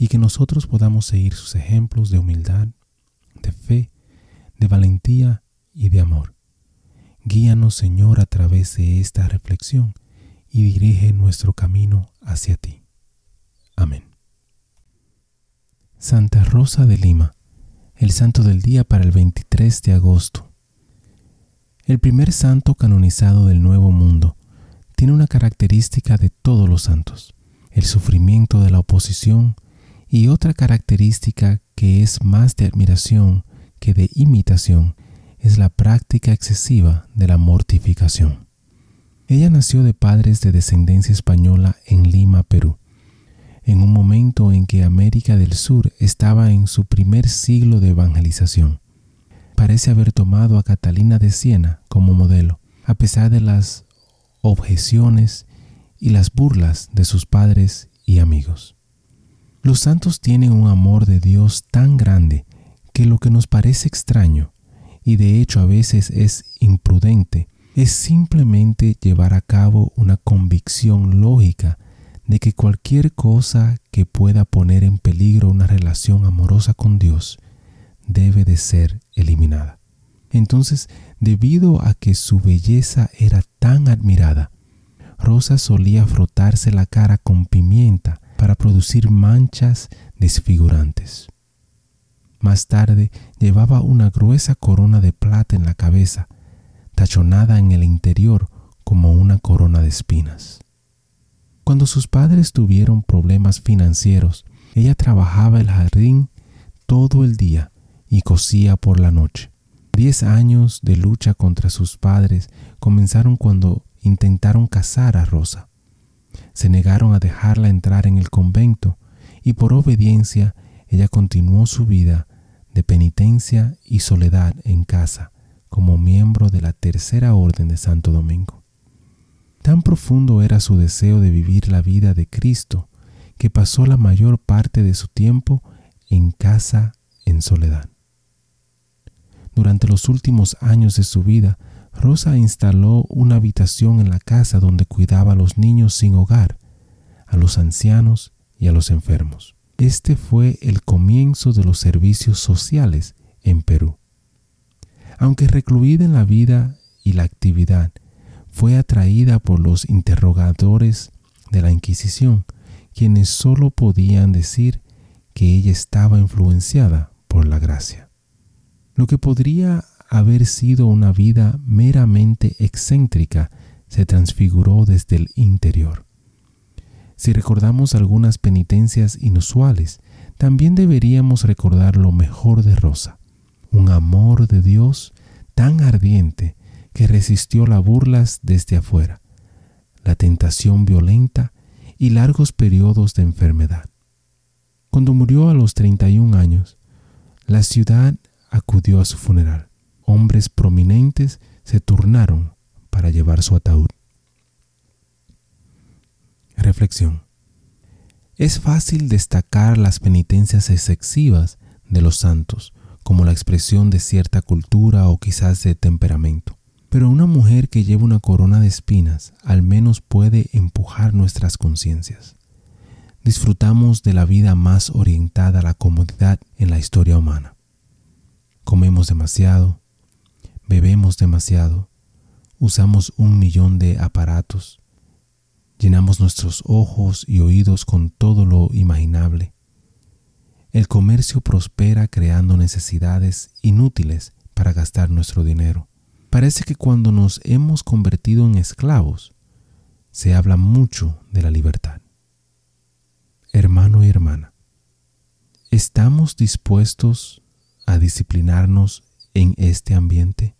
y que nosotros podamos seguir sus ejemplos de humildad, de fe, de valentía y de amor. Guíanos, Señor, a través de esta reflexión y dirige nuestro camino hacia ti. Amén. Santa Rosa de Lima, el santo del día para el 23 de agosto. El primer santo canonizado del Nuevo Mundo tiene una característica de todos los santos, el sufrimiento de la oposición y otra característica que es más de admiración que de imitación es la práctica excesiva de la mortificación. Ella nació de padres de descendencia española en Lima, Perú, en un momento en que América del Sur estaba en su primer siglo de evangelización. Parece haber tomado a Catalina de Siena como modelo, a pesar de las objeciones y las burlas de sus padres y amigos. Los santos tienen un amor de Dios tan grande que lo que nos parece extraño, y de hecho a veces es imprudente, es simplemente llevar a cabo una convicción lógica de que cualquier cosa que pueda poner en peligro una relación amorosa con Dios debe de ser eliminada. Entonces, debido a que su belleza era tan admirada, Rosa solía frotarse la cara con pimienta para producir manchas desfigurantes. Más tarde llevaba una gruesa corona de plata en la cabeza, tachonada en el interior como una corona de espinas. Cuando sus padres tuvieron problemas financieros, ella trabajaba el jardín todo el día y cosía por la noche. Diez años de lucha contra sus padres comenzaron cuando intentaron casar a Rosa. Se negaron a dejarla entrar en el convento y por obediencia ella continuó su vida de penitencia y soledad en casa como miembro de la Tercera Orden de Santo Domingo. Tan profundo era su deseo de vivir la vida de Cristo que pasó la mayor parte de su tiempo en casa en soledad. Durante los últimos años de su vida, Rosa instaló una habitación en la casa donde cuidaba a los niños sin hogar, a los ancianos y a los enfermos. Este fue el comienzo de los servicios sociales en Perú. Aunque recluida en la vida y la actividad, fue atraída por los interrogadores de la Inquisición, quienes sólo podían decir que ella estaba influenciada por la gracia. Lo que podría haber sido una vida meramente excéntrica se transfiguró desde el interior. Si recordamos algunas penitencias inusuales, también deberíamos recordar lo mejor de Rosa, un amor de Dios tan ardiente que resistió las burlas desde afuera, la tentación violenta y largos periodos de enfermedad. Cuando murió a los 31 años, la ciudad acudió a su funeral hombres prominentes se turnaron para llevar su ataúd. Reflexión. Es fácil destacar las penitencias excesivas de los santos como la expresión de cierta cultura o quizás de temperamento. Pero una mujer que lleva una corona de espinas al menos puede empujar nuestras conciencias. Disfrutamos de la vida más orientada a la comodidad en la historia humana. Comemos demasiado, bebemos demasiado, usamos un millón de aparatos, llenamos nuestros ojos y oídos con todo lo imaginable. el comercio prospera creando necesidades inútiles para gastar nuestro dinero. Parece que cuando nos hemos convertido en esclavos, se habla mucho de la libertad. Hermano y hermana, ¿estamos dispuestos a disciplinarnos en este ambiente?